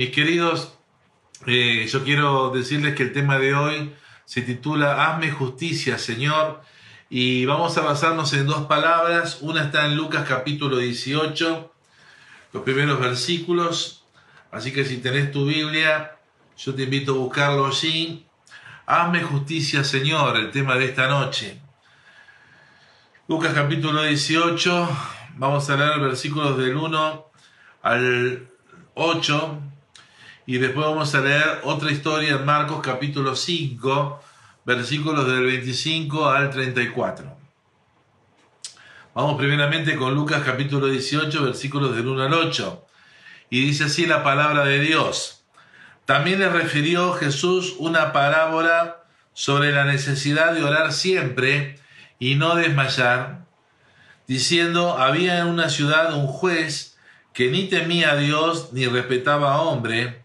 Mis queridos, eh, yo quiero decirles que el tema de hoy se titula Hazme justicia, Señor, y vamos a basarnos en dos palabras. Una está en Lucas capítulo 18, los primeros versículos. Así que si tenés tu Biblia, yo te invito a buscarlo allí. Hazme justicia, Señor, el tema de esta noche. Lucas capítulo 18, vamos a leer versículos del 1 al 8 y después vamos a leer otra historia en Marcos capítulo 5, versículos del 25 al 34. Vamos primeramente con Lucas capítulo 18, versículos del 1 al 8. Y dice así la palabra de Dios. También le refirió Jesús una parábola sobre la necesidad de orar siempre y no desmayar, diciendo, había en una ciudad un juez que ni temía a Dios ni respetaba a hombre.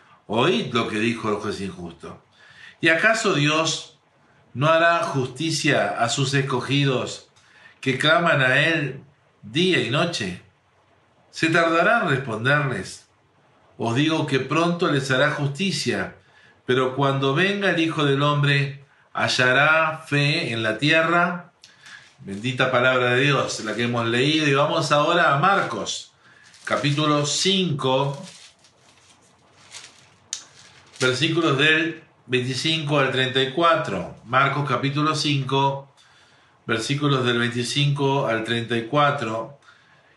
oíd lo que dijo el juez injusto. ¿Y acaso Dios no hará justicia a sus escogidos que claman a Él día y noche? ¿Se tardará en responderles? Os digo que pronto les hará justicia, pero cuando venga el Hijo del Hombre, hallará fe en la tierra. Bendita palabra de Dios, la que hemos leído. Y vamos ahora a Marcos, capítulo 5, versículos del 25 al 34. Marcos capítulo 5, versículos del 25 al 34.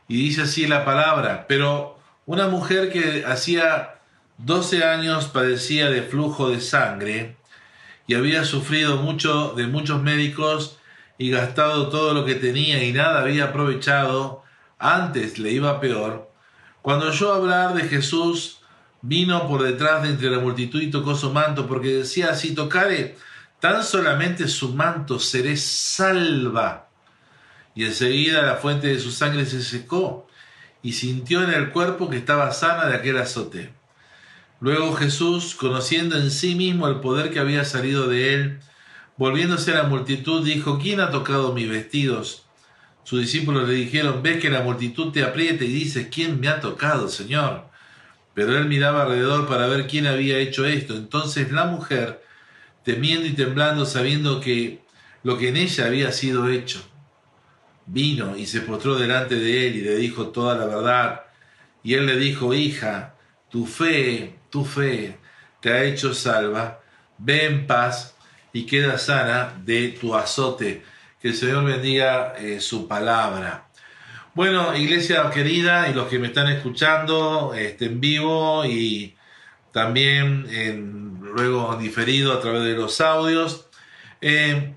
Y dice así la palabra, pero una mujer que hacía 12 años padecía de flujo de sangre y había sufrido mucho de muchos médicos y gastado todo lo que tenía y nada había aprovechado, antes le iba peor, cuando oyó hablar de Jesús, vino por detrás de entre la multitud y tocó su manto, porque decía, si tocare tan solamente su manto, seré salva. Y enseguida la fuente de su sangre se secó, y sintió en el cuerpo que estaba sana de aquel azote. Luego Jesús, conociendo en sí mismo el poder que había salido de él, volviéndose a la multitud, dijo, ¿quién ha tocado mis vestidos? Sus discípulos le dijeron, ves que la multitud te aprieta y dices, ¿quién me ha tocado, Señor? Pero él miraba alrededor para ver quién había hecho esto. Entonces la mujer, temiendo y temblando, sabiendo que lo que en ella había sido hecho, vino y se postró delante de él y le dijo toda la verdad. Y él le dijo, hija, tu fe, tu fe te ha hecho salva, ve en paz y queda sana de tu azote. Que el Señor bendiga eh, su palabra. Bueno, iglesia querida y los que me están escuchando este, en vivo y también en, luego diferido a través de los audios. Eh,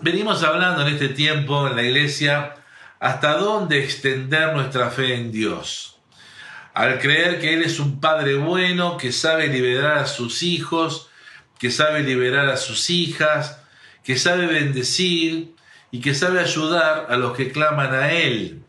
venimos hablando en este tiempo en la iglesia hasta dónde extender nuestra fe en Dios. Al creer que Él es un Padre bueno, que sabe liberar a sus hijos, que sabe liberar a sus hijas, que sabe bendecir y que sabe ayudar a los que claman a Él.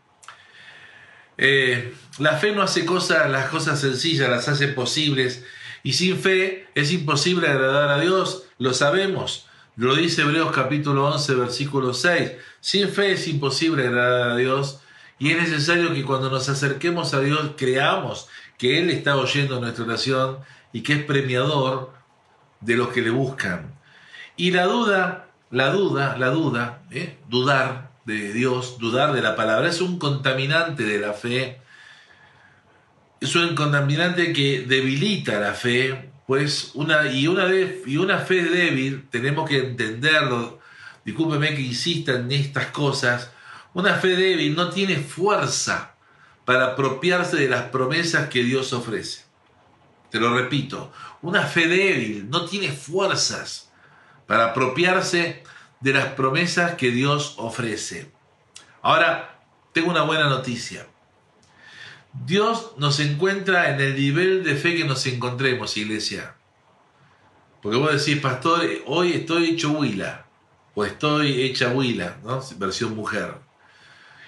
Eh, la fe no hace cosas, las cosas sencillas, las hace posibles. Y sin fe es imposible agradar a Dios, lo sabemos. Lo dice Hebreos capítulo 11, versículo 6. Sin fe es imposible agradar a Dios y es necesario que cuando nos acerquemos a Dios creamos que Él está oyendo nuestra oración y que es premiador de los que le buscan. Y la duda, la duda, la duda, ¿eh? dudar de Dios, dudar de la palabra, es un contaminante de la fe. Es un contaminante que debilita la fe, pues una y una y una fe débil tenemos que entenderlo. Discúlpeme que insista en estas cosas. Una fe débil no tiene fuerza para apropiarse de las promesas que Dios ofrece. Te lo repito, una fe débil no tiene fuerzas para apropiarse de las promesas que Dios ofrece. Ahora, tengo una buena noticia. Dios nos encuentra en el nivel de fe que nos encontremos, iglesia. Porque vos decís, pastor, hoy estoy hecho huila, o estoy hecha huila, ¿no? Versión mujer.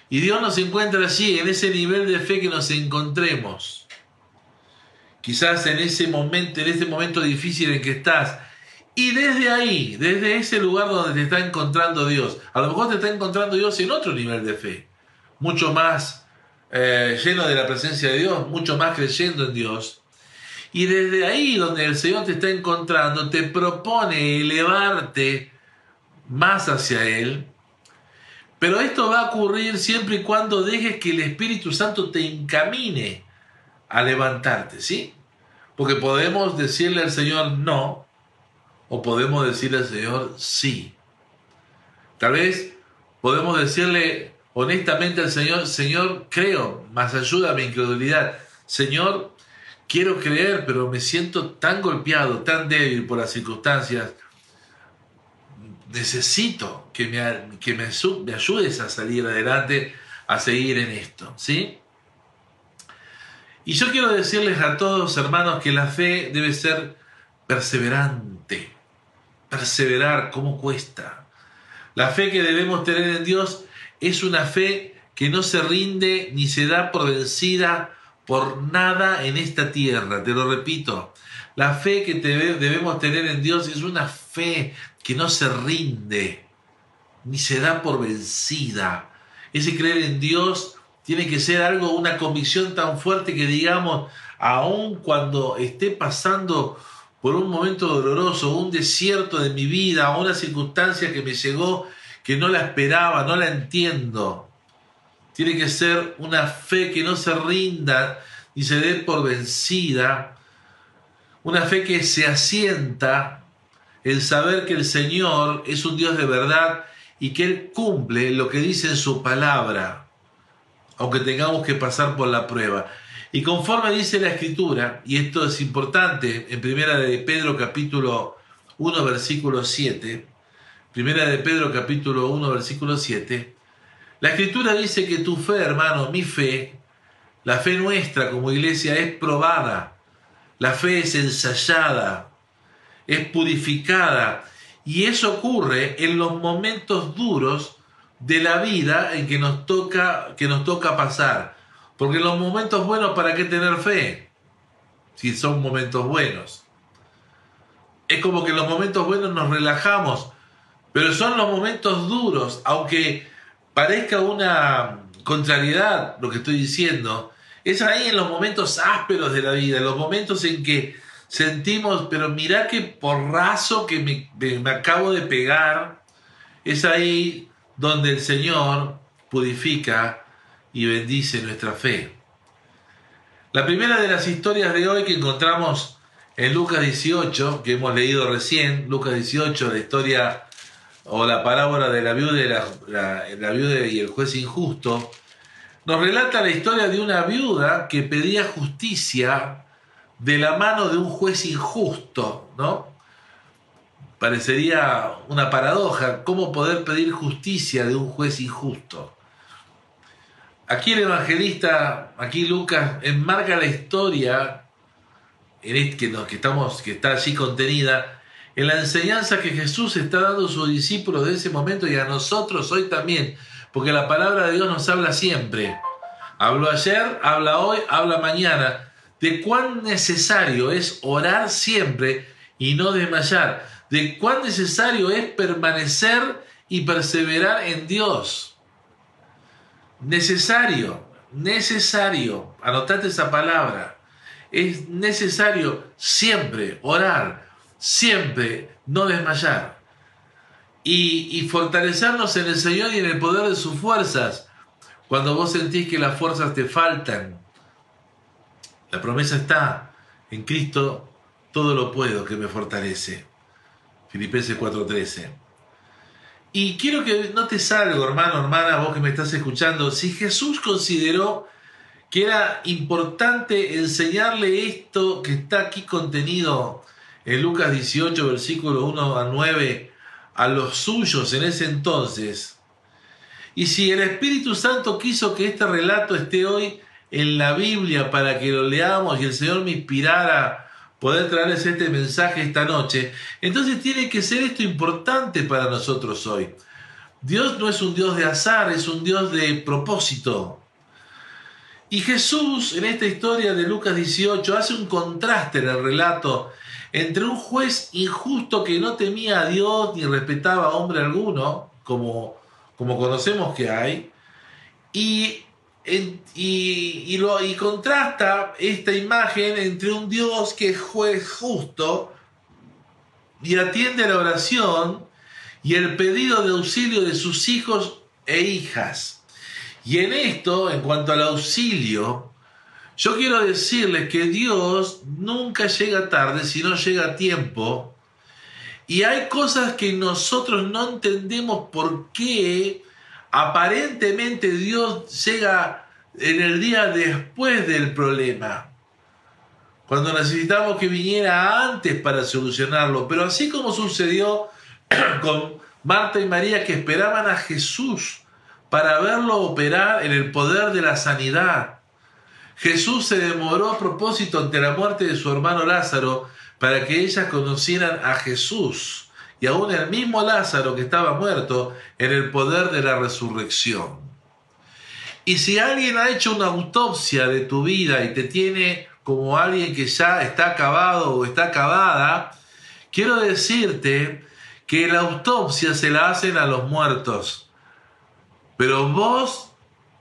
Y Dios nos encuentra allí, en ese nivel de fe que nos encontremos. Quizás en ese momento, en ese momento difícil en que estás. Y desde ahí, desde ese lugar donde te está encontrando Dios, a lo mejor te está encontrando Dios en otro nivel de fe, mucho más eh, lleno de la presencia de Dios, mucho más creyendo en Dios. Y desde ahí donde el Señor te está encontrando, te propone elevarte más hacia Él. Pero esto va a ocurrir siempre y cuando dejes que el Espíritu Santo te encamine a levantarte, ¿sí? Porque podemos decirle al Señor no, o podemos decirle al Señor sí. Tal vez podemos decirle honestamente al Señor, Señor, creo, más ayuda a mi incredulidad. Señor, quiero creer, pero me siento tan golpeado, tan débil por las circunstancias. Necesito que me, que me ayudes a salir adelante, a seguir en esto, ¿sí? Y yo quiero decirles a todos, hermanos, que la fe debe ser perseverante. Perseverar, ¿cómo cuesta? La fe que debemos tener en Dios es una fe que no se rinde ni se da por vencida por nada en esta tierra. Te lo repito, la fe que debemos tener en Dios es una fe que no se rinde ni se da por vencida. Ese creer en Dios tiene que ser algo, una convicción tan fuerte que digamos, aun cuando esté pasando por un momento doloroso, un desierto de mi vida, una circunstancia que me llegó que no la esperaba, no la entiendo, tiene que ser una fe que no se rinda ni se dé por vencida. Una fe que se asienta en saber que el Señor es un Dios de verdad y que Él cumple lo que dice en su palabra, aunque tengamos que pasar por la prueba. Y conforme dice la Escritura, y esto es importante, en primera de Pedro capítulo 1 versículo 7, primera de Pedro capítulo 1 versículo 7, la escritura dice que tu fe, hermano, mi fe, la fe nuestra como iglesia es probada, la fe es ensayada, es purificada y eso ocurre en los momentos duros de la vida en que nos toca que nos toca pasar. Porque los momentos buenos, ¿para qué tener fe? Si son momentos buenos. Es como que en los momentos buenos nos relajamos, pero son los momentos duros, aunque parezca una contrariedad lo que estoy diciendo, es ahí en los momentos ásperos de la vida, en los momentos en que sentimos, pero mirá qué porrazo que me, me acabo de pegar, es ahí donde el Señor purifica y bendice nuestra fe. La primera de las historias de hoy que encontramos en Lucas 18, que hemos leído recién, Lucas 18, la historia o la parábola de la viuda y, la, viuda y el juez injusto, nos relata la historia de una viuda que pedía justicia de la mano de un juez injusto, ¿no? Parecería una paradoja, ¿cómo poder pedir justicia de un juez injusto? Aquí el evangelista, aquí Lucas, enmarca la historia en que, que, estamos, que está allí contenida en la enseñanza que Jesús está dando a sus discípulos de ese momento y a nosotros hoy también, porque la palabra de Dios nos habla siempre. Habló ayer, habla hoy, habla mañana, de cuán necesario es orar siempre y no desmayar, de cuán necesario es permanecer y perseverar en Dios. Necesario, necesario, anotate esa palabra, es necesario siempre orar, siempre no desmayar y, fortalecernos en el Señor y en el poder de sus fuerzas. Cuando vos sentís que las fuerzas te faltan, la promesa está en Cristo, todo lo puedo que me fortalece. Filipenses 4:13. Y quiero que notes algo, hermano, hermana, vos que me estás escuchando. Si Jesús consideró que era importante enseñarle esto que está aquí contenido en Lucas 18, versículo 1 a 9, a los suyos en ese entonces. Y si el Espíritu Santo quiso que este relato esté hoy en la Biblia para que lo leamos y el Señor me inspirara poder traerles este mensaje esta noche, entonces tiene que ser esto importante para nosotros hoy. Dios no es un Dios de azar, es un Dios de propósito. Y Jesús en esta historia de Lucas 18 hace un contraste en el relato entre un juez injusto que no temía a Dios ni respetaba a hombre alguno, como, como conocemos que hay, y, y, y contrasta esta imagen entre un Dios que es juez justo y atiende la oración y el pedido de auxilio de sus hijos e hijas. Y en esto, en cuanto al auxilio, yo quiero decirles que Dios nunca llega tarde, sino llega a tiempo. Y hay cosas que nosotros no entendemos por qué aparentemente Dios llega en el día después del problema. Cuando necesitamos que viniera antes para solucionarlo. Pero así como sucedió con Marta y María que esperaban a Jesús para verlo operar en el poder de la sanidad. Jesús se demoró a propósito ante la muerte de su hermano Lázaro para que ellas conocieran a Jesús y aún el mismo Lázaro que estaba muerto en el poder de la resurrección. Y si alguien ha hecho una autopsia de tu vida y te tiene como alguien que ya está acabado o está acabada, quiero decirte que la autopsia se la hacen a los muertos. Pero vos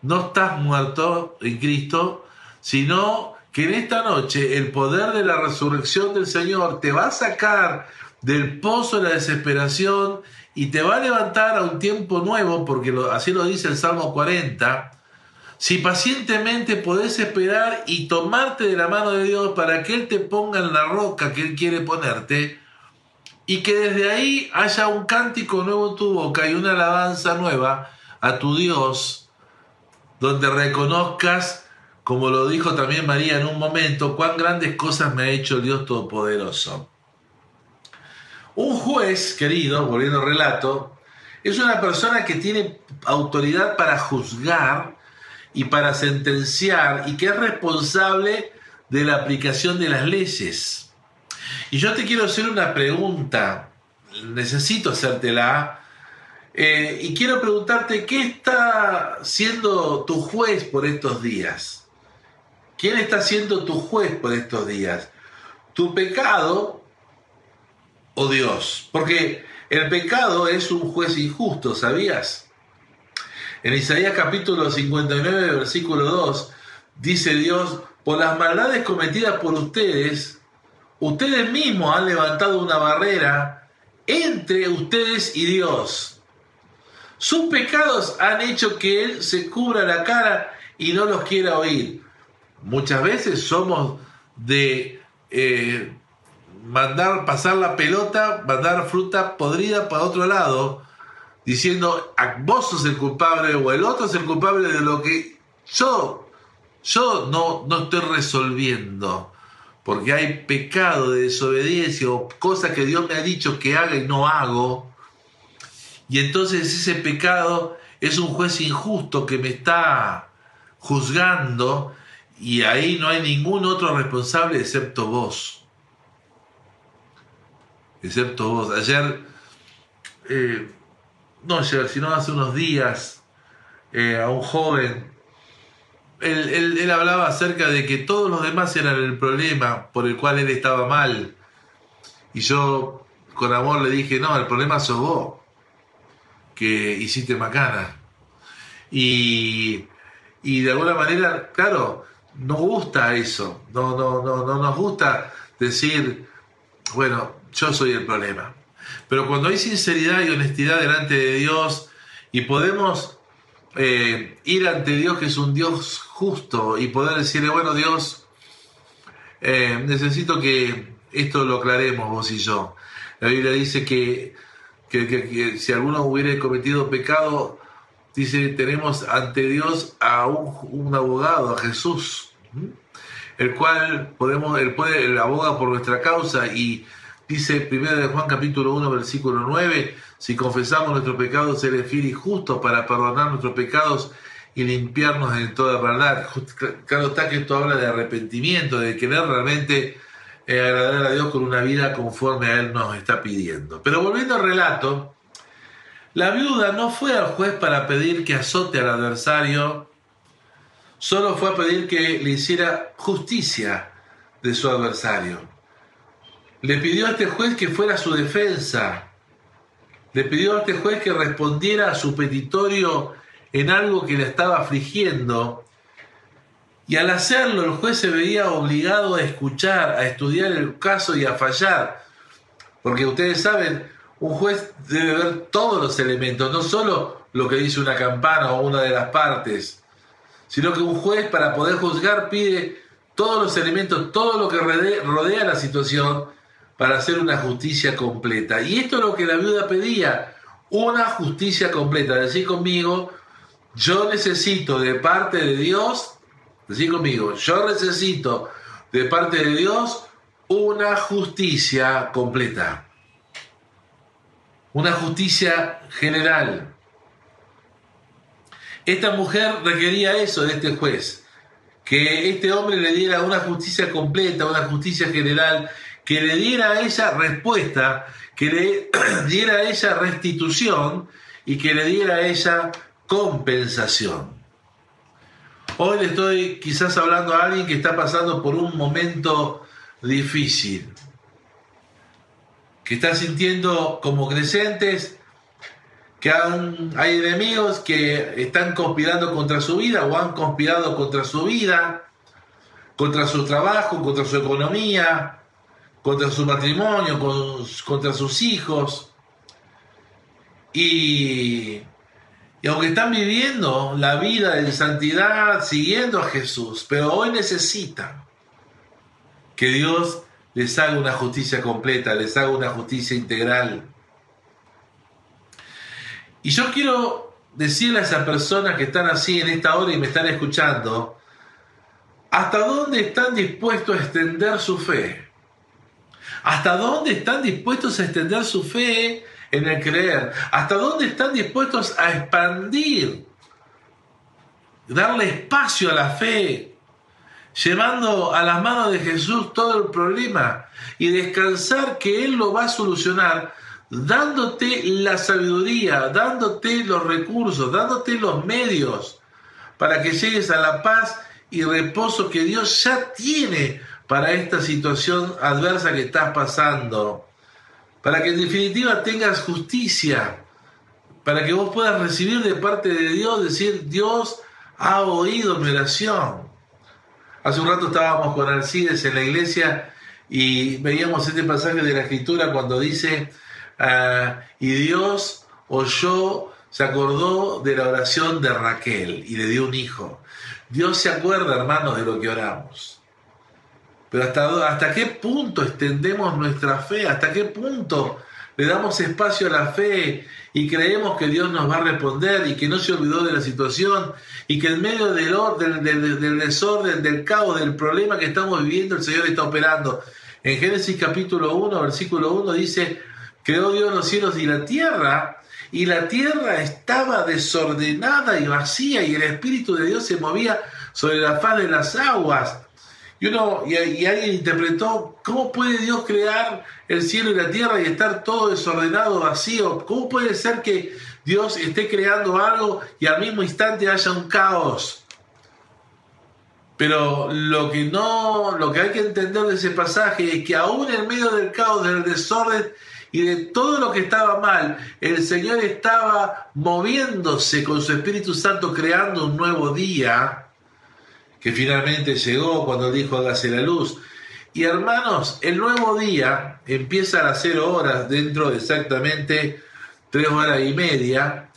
no estás muerto en Cristo, sino que en esta noche el poder de la resurrección del Señor te va a sacar del pozo de la desesperación y te va a levantar a un tiempo nuevo, porque así lo dice el Salmo 40, si pacientemente podés esperar y tomarte de la mano de Dios para que Él te ponga en la roca que Él quiere ponerte, y que desde ahí haya un cántico nuevo en tu boca y una alabanza nueva a tu Dios, donde reconozcas como lo dijo también María en un momento, cuán grandes cosas me ha hecho el Dios Todopoderoso. Un juez, querido, volviendo al relato, es una persona que tiene autoridad para juzgar y para sentenciar y que es responsable de la aplicación de las leyes. Y yo te quiero hacer una pregunta, necesito hacértela, eh, y quiero preguntarte, ¿qué está siendo tu juez por estos días? ¿Quién está siendo tu juez por estos días? ¿Tu pecado o Dios? Porque el pecado es un juez injusto, ¿sabías? En Isaías capítulo 59, versículo 2, dice Dios, por las maldades cometidas por ustedes, ustedes mismos han levantado una barrera entre ustedes y Dios. Sus pecados han hecho que Él se cubra la cara y no los quiera oír. Muchas veces somos de eh, mandar pasar la pelota, mandar fruta podrida para otro lado, diciendo ah, vos sos el culpable o el otro es el culpable de lo que yo, yo no, no estoy resolviendo. Porque hay pecado de desobediencia o cosas que Dios me ha dicho que haga y no hago. Y entonces ese pecado es un juez injusto que me está juzgando y ahí no hay ningún otro responsable excepto vos. Excepto vos. Ayer, eh, no ayer, sino hace unos días, eh, a un joven, él, él, hablaba acerca de que todos los demás eran el problema por el cual él estaba mal. Y yo con amor le dije, no, el problema sos vos, que hiciste macana. Y, y de alguna manera, claro, nos gusta eso, no, no, no, no nos gusta decir, bueno, yo soy el problema. Pero cuando hay sinceridad y honestidad delante de Dios y podemos eh, ir ante Dios que es un Dios justo y poder decirle, bueno Dios, eh, necesito que esto lo aclaremos vos y yo. La Biblia dice que, que si alguno hubiera cometido pecado, dice, tenemos ante Dios a un, abogado, a Jesús, el cual podemos, él puede, el aboga por nuestra causa y dice 1 de Juan capítulo 1 versículo 9, si confesamos nuestros pecados, Él es fiel y justo para perdonar nuestros pecados y limpiarnos de toda verdad. Claro está que esto habla de arrepentimiento, de querer realmente eh, agradar a Dios con una vida conforme a Él nos está pidiendo. Pero volviendo al relato, la viuda no fue al juez para pedir que azote al adversario, solo fue a pedir que le hiciera justicia de su adversario. Le pidió a este juez que fuera su defensa. Le pidió a este juez que respondiera a su petitorio en algo que le estaba afligiendo. Y al hacerlo, el juez se veía obligado a escuchar, a estudiar el caso y a fallar. Porque ustedes saben, un juez debe ver todos los elementos, no solo lo que dice una campana o una de las partes, sino que un juez para poder juzgar pide todos los elementos, todo lo que rodea la situación para hacer una justicia completa. Y esto es lo que la viuda pedía, una justicia completa. Decir conmigo, yo necesito de parte de Dios, decir conmigo, yo necesito de parte de Dios una justicia completa. Una justicia general. Esta mujer requería eso de este juez, que este hombre le diera una justicia completa, una justicia general, que le diera a ella respuesta, que le diera a ella restitución y que le diera a ella compensación. Hoy le estoy quizás hablando a alguien que está pasando por un momento difícil, que está sintiendo como creyentes que hay enemigos que están conspirando contra su vida o han conspirado contra su vida, contra su trabajo, contra su economía, contra su matrimonio, contra sus hijos. Y, y aunque están viviendo la vida en santidad, siguiendo a Jesús, pero hoy necesitan que Dios les haga una justicia completa, les haga una justicia integral. Y yo quiero decirle a esas personas que están así en esta hora y me están escuchando, ¿hasta dónde están dispuestos a extender su fe? ¿Hasta dónde están dispuestos a extender su fe en el creer? ¿Hasta dónde están dispuestos a expandir? Darle espacio a la fe, llevando a las manos de Jesús todo el problema y descansar que Él lo va a solucionar dándote la sabiduría, dándote los recursos, dándote los medios para que llegues a la paz y reposo que Dios ya tiene para esta situación adversa que estás pasando, para que en definitiva tengas justicia, para que vos puedas recibir de parte de Dios, decir, Dios ha oído mi oración. Hace un rato estábamos con Alcides en la iglesia y veíamos este pasaje de la escritura cuando dice, ah, y Dios oyó, se acordó de la oración de Raquel y le dio un hijo. Dios se acuerda, hermanos, de lo que oramos. Pero hasta, hasta qué punto extendemos nuestra fe, hasta qué punto le damos espacio a la fe y creemos que Dios nos va a responder y que no se olvidó de la situación y que en medio del, del, del, desorden, del caos, del problema que estamos viviendo, el Señor está operando. En Génesis capítulo 1, versículo 1 dice, creó Dios los cielos y la tierra, y la tierra estaba desordenada y vacía, y el Espíritu de Dios se movía sobre la faz de las aguas. Y, uno, y, alguien interpretó, ¿cómo puede Dios crear el cielo y la tierra y estar todo desordenado, vacío? ¿Cómo puede ser que Dios esté creando algo y al mismo instante haya un caos? Pero lo que no, lo que hay que entender de ese pasaje es que aún en medio del caos, del desorden y de todo lo que estaba mal, el Señor estaba moviéndose con su Espíritu Santo creando un nuevo día que finalmente llegó cuando dijo hágase la luz. Y hermanos, el nuevo día empieza a las cero horas, dentro de exactamente tres horas y media.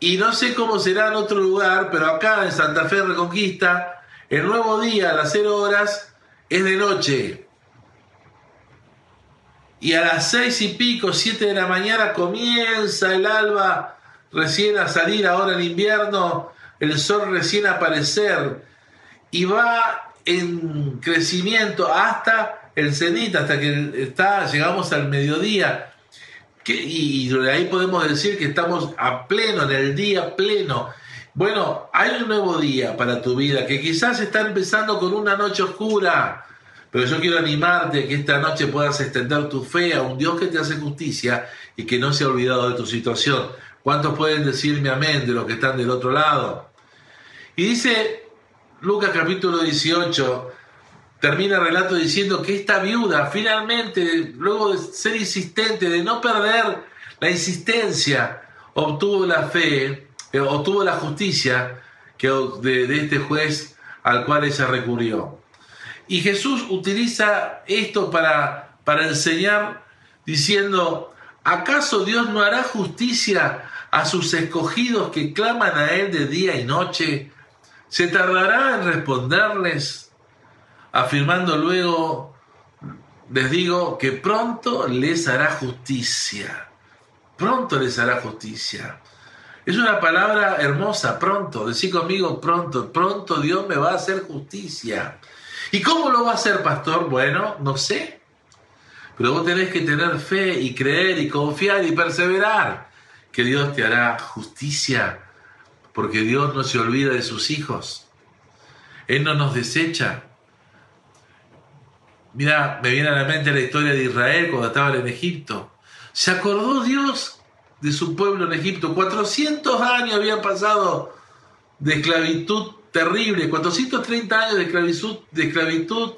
Y no sé cómo será en otro lugar, pero acá en Santa Fe Reconquista, el nuevo día a las cero horas es de noche. Y a las seis y pico, siete de la mañana comienza el alba recién a salir ahora en invierno, el sol recién a aparecer y va en crecimiento hasta el cenit, hasta que está, llegamos al mediodía. Y de ahí podemos decir que estamos a pleno, en el día pleno. Bueno, hay un nuevo día para tu vida que quizás está empezando con una noche oscura, pero yo quiero animarte a que esta noche puedas extender tu fe a un Dios que te hace justicia y que no se ha olvidado de tu situación. ¿Cuántos pueden decirme amén de los que están del otro lado? Y dice Lucas capítulo 18, termina el relato diciendo que esta viuda finalmente, luego de ser insistente, de no perder la insistencia, obtuvo la fe, eh, obtuvo la justicia que, de, de este juez al cual ella recurrió. Y Jesús utiliza esto para, para enseñar diciendo, ¿acaso Dios no hará justicia a sus escogidos que claman a Él de día y noche? ¿Se tardará en responderles? Afirmando luego, les digo que pronto les hará justicia. Pronto les hará justicia. Es una palabra hermosa, pronto. Decí conmigo pronto. Pronto Dios me va a hacer justicia. ¿Y cómo lo va a hacer, pastor? Bueno, no sé. Pero vos tenés que tener fe y creer y confiar y perseverar que Dios te hará justicia, porque Dios no se olvida de sus hijos. Él no nos desecha. Mira, me viene a la mente la historia de Israel cuando estaban en Egipto. ¿Se acordó Dios de su pueblo en Egipto? 400 años habían pasado de esclavitud terrible, 430 años de esclavitud, de esclavitud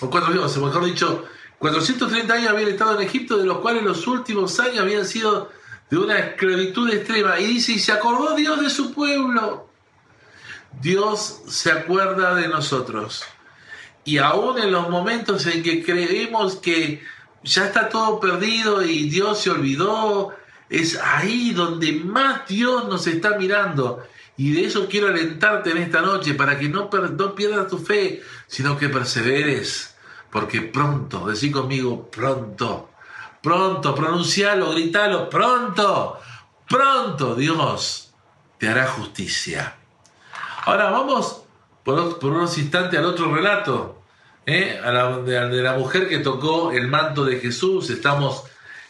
o, cuatro, o mejor dicho, 430 años habían estado en Egipto, de los cuales los últimos años habían sido de una esclavitud extrema. Y dice, y se acordó Dios de su pueblo. Dios se acuerda de nosotros. Y aún en los momentos en que creemos que ya está todo perdido y Dios se olvidó, es ahí donde más Dios nos está mirando. Y de eso quiero alentarte en esta noche, para que no, no pierdas tu fe, sino que perseveres, porque pronto, decí conmigo, pronto, pronto, pronuncialo, gritalo, pronto, pronto Dios te hará justicia. Ahora vamos por, unos instantes al otro relato, ¿eh? a la, de la mujer que tocó el manto de Jesús. Estamos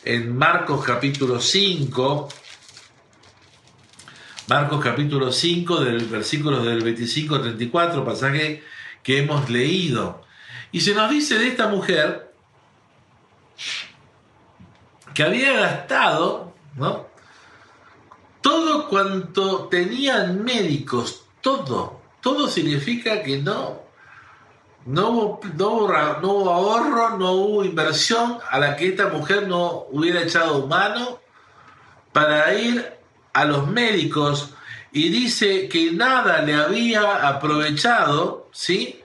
en Marcos capítulo 5, Marcos capítulo 5, del versículo del 25 al 34, pasaje que hemos leído. Y se nos dice de esta mujer que había gastado ¿no? todo cuanto tenían médicos, todo, todo significa que no, no hubo, no, no ahorro, no hubo inversión a la que esta mujer no hubiera echado mano para ir a los médicos y dice que nada le había aprovechado, ¿sí?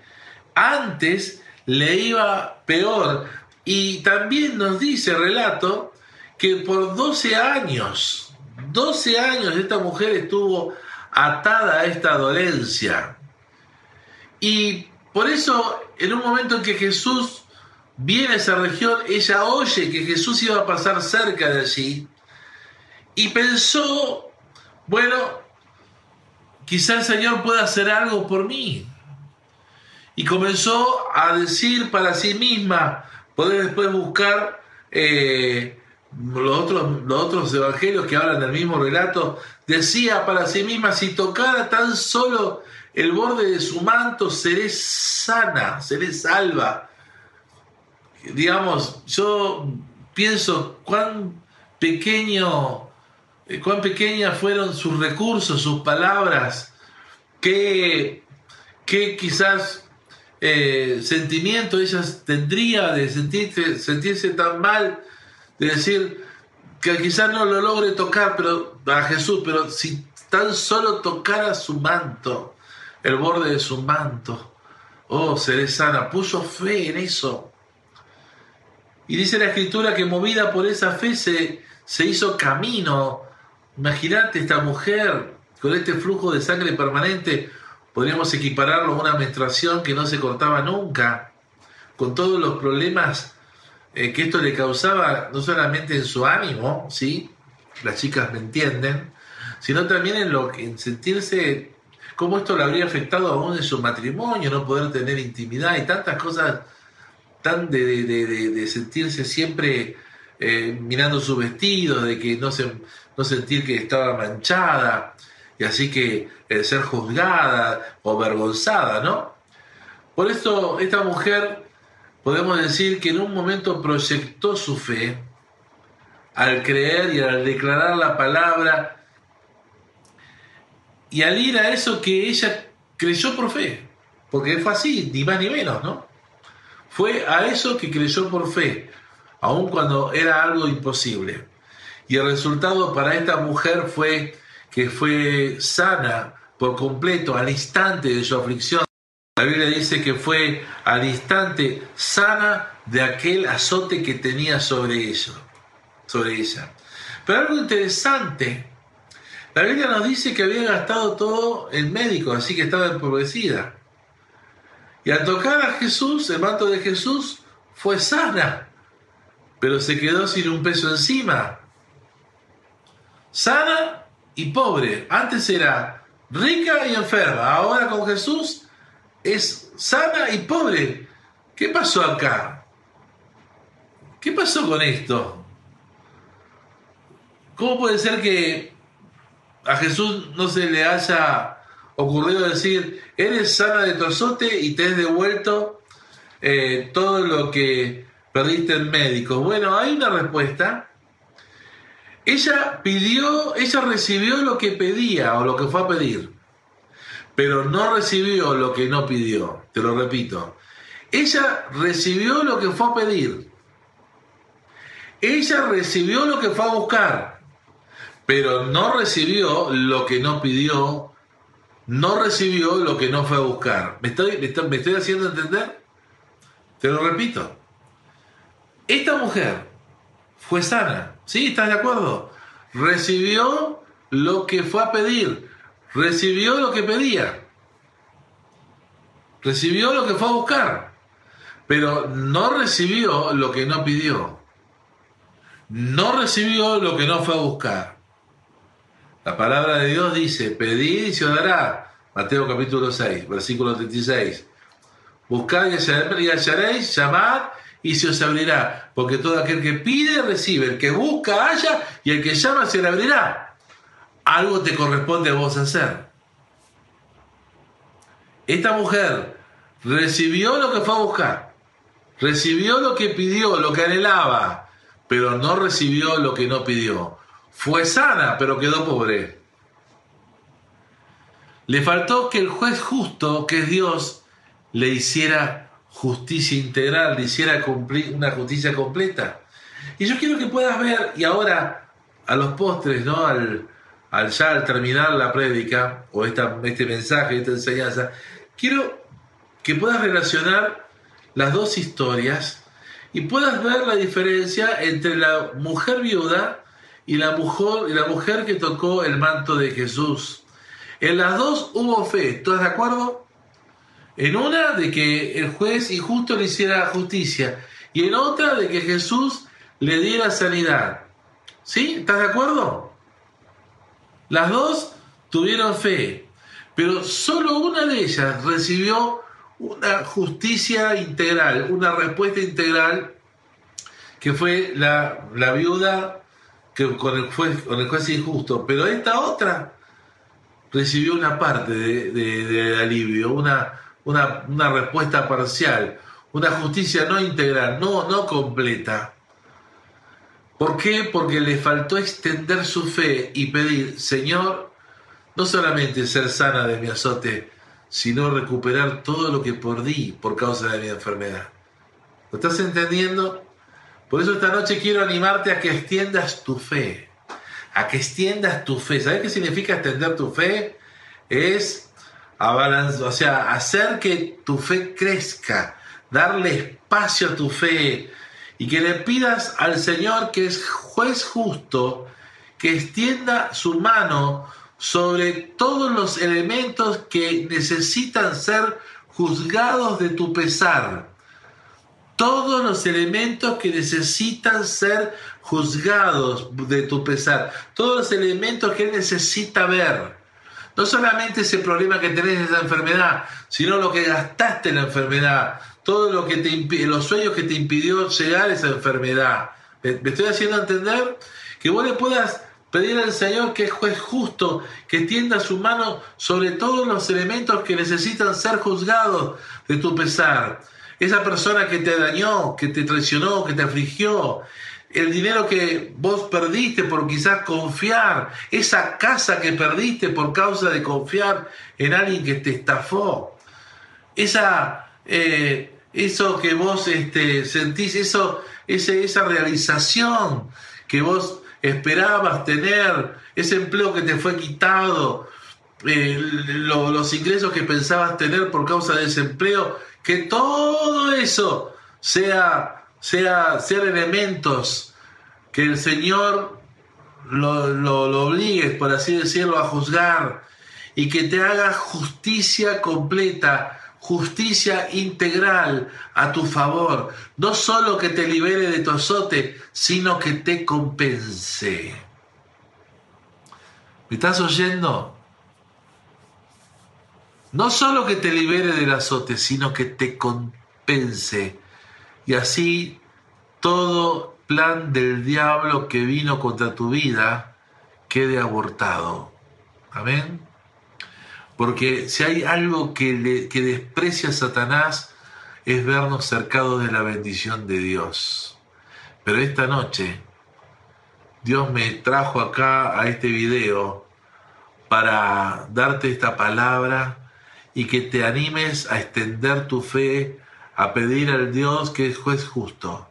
Antes le iba peor. Y también nos dice el relato que por 12 años, 12 años esta mujer estuvo atada a esta dolencia. Y por eso, en un momento en que Jesús viene a esa región, ella oye que Jesús iba a pasar cerca de allí y pensó, bueno, quizá el Señor pueda hacer algo por mí. Y comenzó a decir para sí misma, poder después buscar eh, los, otros, los otros evangelios que hablan del mismo relato, decía para sí misma, si tocara tan solo el borde de su manto, seré sana, seré salva. Digamos, yo pienso cuán pequeño eh, cuán pequeñas fueron sus recursos, sus palabras, qué, quizás eh, sentimiento ella tendría de sentirse, sentirse tan mal, de decir que quizás no lo logre tocar pero, a Jesús, pero si tan solo tocara su manto, el borde de su manto, oh, seré sana, puso fe en eso. Y dice la escritura que movida por esa fe se, se hizo camino. Imagínate esta mujer con este flujo de sangre permanente, podríamos equipararlo a una menstruación que no se cortaba nunca, con todos los problemas eh, que esto le causaba, no solamente en su ánimo, ¿sí? Las chicas me entienden, sino también en, lo, en sentirse, cómo esto le habría afectado aún en su matrimonio, no poder tener intimidad y tantas cosas tan de, sentirse siempre eh, mirando su vestido, de que no, se, no sentir que estaba manchada. y así que el ser juzgada o avergonzada, ¿no? Por esto esta mujer podemos decir que en un momento proyectó su fe al creer y al declarar la palabra y al ir a eso que ella creyó por fe, porque fue así, ni más ni menos, ¿no? Fue a eso que creyó por fe, aun cuando era algo imposible. Y el resultado para esta mujer fue que fue sana por completo al instante de su aflicción. La Biblia dice que fue al instante sana de aquel azote que tenía sobre ella, sobre ella. Pero algo interesante, la Biblia nos dice que había gastado todo en médico, así que estaba empobrecida. Y al tocar a Jesús, el manto de Jesús, fue sana, pero se quedó sin un peso encima. Sana y pobre. Antes era rica y enferma. Ahora con Jesús es sana y pobre. ¿Qué pasó acá? ¿Qué pasó con esto? ¿Cómo puede ser que a Jesús no se le haya ocurrido decir, eres sana de tu azote y te has devuelto eh, todo lo que perdiste en médico. Bueno, hay una respuesta. Ella pidió, ella recibió lo que pedía o lo que fue a pedir, pero no recibió lo que no pidió. Te lo repito. Ella recibió lo que fue a pedir. Ella recibió lo que fue a buscar, pero no recibió lo que no pidió no recibió lo que no fue a buscar. ¿Me estoy, me haciendo entender? Te lo repito. Esta mujer fue sana. ¿Sí? ¿Estás de acuerdo? Recibió lo que fue a pedir. Recibió lo que pedía. Recibió lo que fue a buscar. Pero no recibió lo que no pidió. No recibió lo que no fue a buscar. La palabra de Dios dice, pedid y se os dará. Mateo capítulo 6, versículo 36. Buscad y hallaréis, llamad y se os abrirá. Porque todo aquel que pide, recibe. El que busca, halla y el que llama, se le abrirá. Algo te corresponde a vos hacer. Esta mujer recibió lo que fue a buscar. Recibió lo que pidió, lo que anhelaba, pero no recibió lo que no pidió. Fue sana, pero quedó pobre. Le faltó que el juez justo, que es Dios, le hiciera justicia integral, le hiciera cumplir una justicia completa. Y yo quiero que puedas ver, y ahora a los postres, ¿no? Al, al ya al terminar la prédica, o esta, este mensaje, esta enseñanza, quiero que puedas relacionar las dos historias y puedas ver la diferencia entre la mujer viuda y la mujer, la mujer que tocó el manto de Jesús. En las dos hubo fe, ¿estás de acuerdo? En una de que el juez injusto le hiciera justicia y en otra de que Jesús le diera sanidad. ¿Sí? ¿Estás de acuerdo? Las dos tuvieron fe, pero solo una de ellas recibió una justicia integral, una respuesta integral, que fue la, la viuda que con el juez, con el injusto, pero esta otra recibió una parte de, alivio, una, una, una, respuesta parcial, una justicia no integral, no, no completa. ¿Por qué? Porque le faltó extender su fe y pedir, Señor, no solamente ser sana de mi azote, sino recuperar todo lo que perdí por causa de mi enfermedad. ¿Lo estás entendiendo? Por eso esta noche quiero animarte a que extiendas tu fe, a que extiendas tu fe. ¿Sabes qué significa extender tu fe? Es o sea, hacer que tu fe crezca, darle espacio a tu fe y que le pidas al Señor que es juez justo, que extienda su mano sobre todos los elementos que necesitan ser juzgados de tu pesar. Todos los elementos que necesitan ser juzgados de tu pesar, todos los elementos que necesita ver. No solamente ese problema que tenés de esa enfermedad, sino lo que gastaste en la enfermedad, todo lo que te los sueños que te impidió llegar a esa enfermedad. ¿Me, estoy haciendo entender? Que vos le puedas Pedir al Señor que es justo, que tienda su mano sobre todos los elementos que necesitan ser juzgados de tu pesar. Esa persona que te dañó, que te traicionó, que te afligió, el dinero que vos perdiste por quizás confiar, esa casa que perdiste por causa de confiar en alguien que te estafó, esa, eh, eso que vos este, sentís, eso, ese, esa realización que vos esperabas tener, ese empleo que te fue quitado, eh, los ingresos que pensabas tener por causa de ese empleo, que todo eso sea, sea, sean elementos que el Señor lo, lo, lo por así decirlo, a juzgar y que te haga justicia completa, justicia integral a tu favor. No solo que te libere de tu azote, sino que te compense. ¿Me estás oyendo? No solo que te libere del azote, sino que te compense. Y así todo plan del diablo que vino contra tu vida quede abortado. Amén. Porque si hay algo que, desprecia a Satanás es vernos cercados de la bendición de Dios. Pero esta noche Dios me trajo acá a este video para darte esta palabra y que te animes a extender tu fe, a pedir al Dios que es juez justo,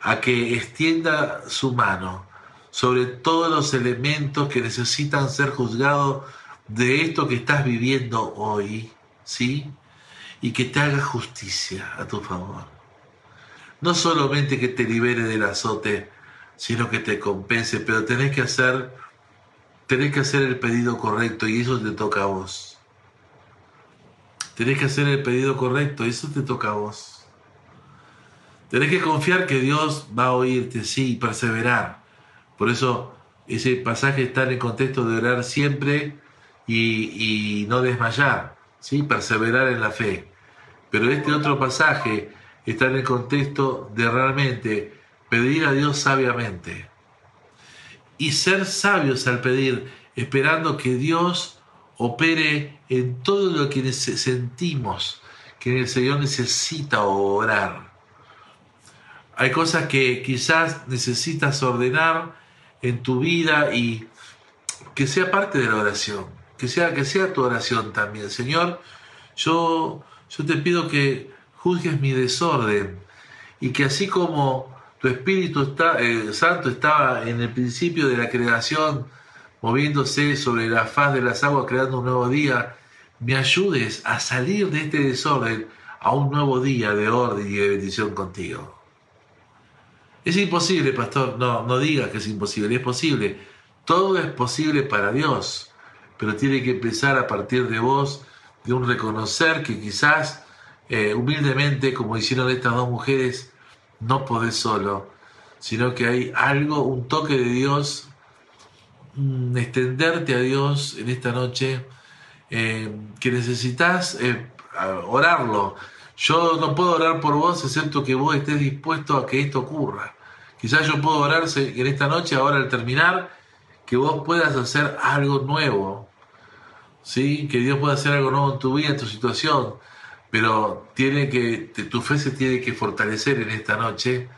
a que extienda su mano sobre todos los elementos que necesitan ser juzgados de esto que estás viviendo hoy, ¿sí? Y que te haga justicia a tu favor. No solamente que te libere del azote, sino que te compense, pero tenés que hacer, tenés que hacer el pedido correcto y eso te toca a vos. Tenés que hacer el pedido correcto y eso te toca a vos. Tenés que confiar que Dios va a oírte, sí, y perseverar. Por eso ese pasaje está en el contexto de orar siempre y, no desmayar, ¿sí? perseverar en la fe. Pero este otro pasaje está en el contexto de realmente pedir a Dios sabiamente y ser sabios al pedir, esperando que Dios opere en todo lo que sentimos que el Señor necesita orar. Hay cosas que quizás necesitas ordenar en tu vida y que sea parte de la oración que sea, que sea tu oración también. Señor, yo, yo te pido que juzgues mi desorden y que así como tu Espíritu está, eh, Santo estaba en el principio de la creación, moviéndose sobre la faz de las aguas, creando un nuevo día, me ayudes a salir de este desorden a un nuevo día de orden y de bendición contigo. Es imposible, pastor, no, no digas que es imposible, es posible. Todo es posible para Dios pero tiene que empezar a partir de vos, de un reconocer que quizás eh, humildemente, como hicieron estas dos mujeres, no podés solo, sino que hay algo, un toque de Dios, extenderte a Dios en esta noche, eh, que necesitas eh, orarlo. Yo no puedo orar por vos excepto que vos estés dispuesto a que esto ocurra. Quizás yo puedo orar en esta noche, ahora al terminar, que vos puedas hacer algo nuevo, ¿sí? que Dios pueda hacer algo nuevo en tu vida, en tu situación, pero tiene que, tu fe se tiene que fortalecer en esta noche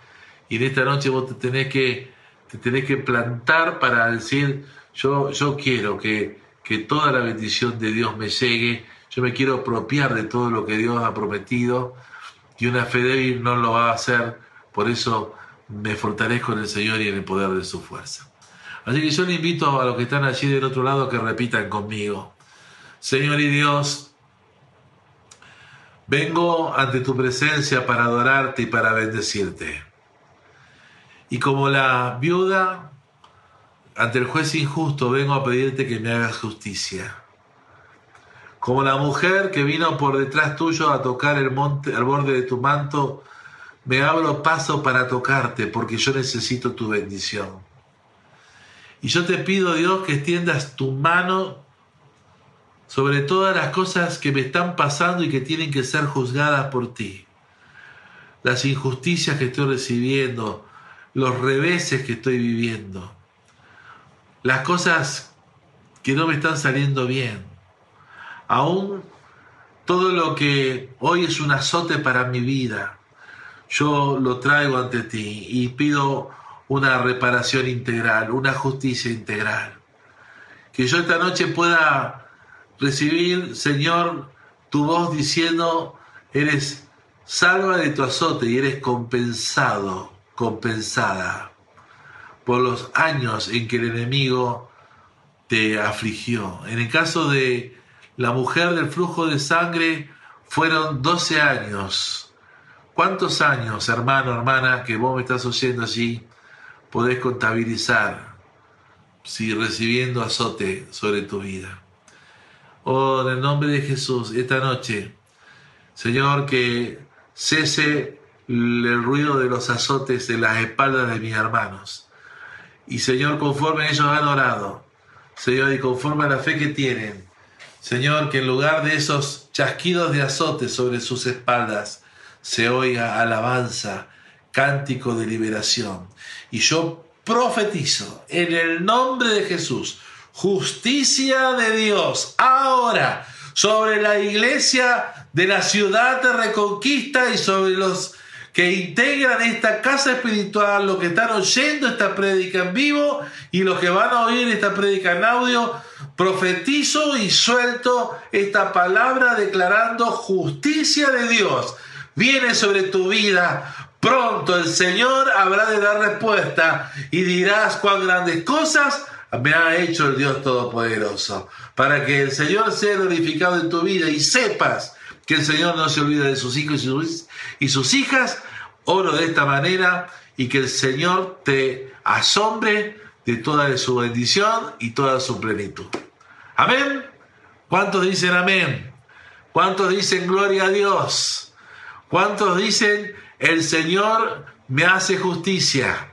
y en esta noche vos te tenés que, te tenés que plantar para decir, yo, yo quiero que, que toda la bendición de Dios me llegue, yo me quiero apropiar de todo lo que Dios ha prometido y una fe débil no lo va a hacer, por eso me fortalezco en el Señor y en el poder de su fuerza. Así que yo le invito a los que están allí del otro lado que repitan conmigo. Señor y Dios, vengo ante tu presencia para adorarte y para bendecirte. Y como la viuda ante el juez injusto, vengo a pedirte que me hagas justicia. Como la mujer que vino por detrás tuyo a tocar el, monte, el borde de tu manto, me abro paso para tocarte porque yo necesito tu bendición. Y yo te pido, Dios, que extiendas tu mano sobre todas las cosas que me están pasando y que tienen que ser juzgadas por ti. Las injusticias que estoy recibiendo, los reveses que estoy viviendo. las cosas que no me están saliendo bien, aún todo lo que hoy es un azote para mi vida, yo lo traigo ante ti y pido una reparación integral, una justicia integral. Que yo esta noche pueda recibir, Señor, tu voz diciendo, eres salva de tu azote y eres compensado, compensada por los años en que el enemigo te afligió. En el caso de la mujer del flujo de sangre, fueron 12 años. ¿Cuántos años, hermano, hermana, que vos me estás oyendo allí, podés contabilizar si recibiendo azote sobre tu vida? Oh, en el nombre de Jesús, esta noche, Señor, que cese el ruido de los azotes en las espaldas de mis hermanos. Y Señor, conforme ellos han orado, Señor, y conforme a la fe que tienen, Señor, que en lugar de esos chasquidos de azotes sobre sus espaldas, se oiga alabanza, cántico de liberación. Y yo profetizo en el nombre de Jesús, justicia de Dios, ahora sobre la iglesia de la ciudad de Reconquista y sobre los que integran esta casa espiritual, los que están oyendo esta prédica en vivo y los que van a oír esta prédica en audio, profetizo y suelto esta palabra declarando justicia de Dios. Viene sobre tu vida. Pronto el Señor habrá de dar respuesta y dirás cuán grandes cosas me ha hecho el Dios Todopoderoso. Para que el Señor sea glorificado en tu vida y sepas que el Señor no se olvida de sus hijos y sus, hijas. Oro de esta manera y que el Señor te asombre de toda su bendición y toda su plenitud. Amén. ¿Cuántos dicen amén? ¿Cuántos dicen gloria a Dios? ¿Cuántos dicen el Señor me hace justicia?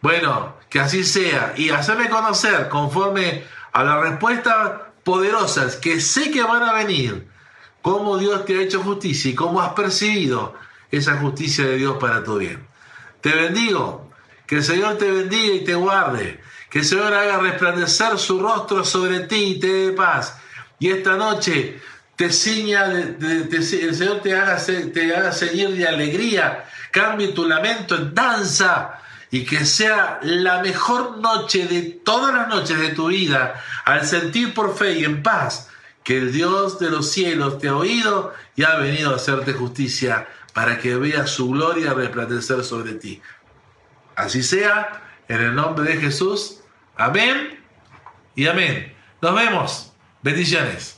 Bueno, que así sea. Y hacerme conocer conforme a las respuestas poderosas que sé que van a venir cómo Dios te ha hecho justicia y cómo has percibido esa justicia de Dios para tu bien. Te bendigo, que el Señor te bendiga y te guarde, que el Señor haga resplandecer su rostro sobre ti y te dé paz. Y esta noche te ciña, el Señor te haga, te haga seguir de alegría, cambie tu lamento en danza y que sea la mejor noche de todas las noches de tu vida al sentir por fe y en paz que el Dios de los cielos te ha oído y ha venido a hacerte justicia para que veas su gloria resplandecer sobre ti. Así sea, en el nombre de Jesús. Amén y amén. Nos vemos. Bendiciones.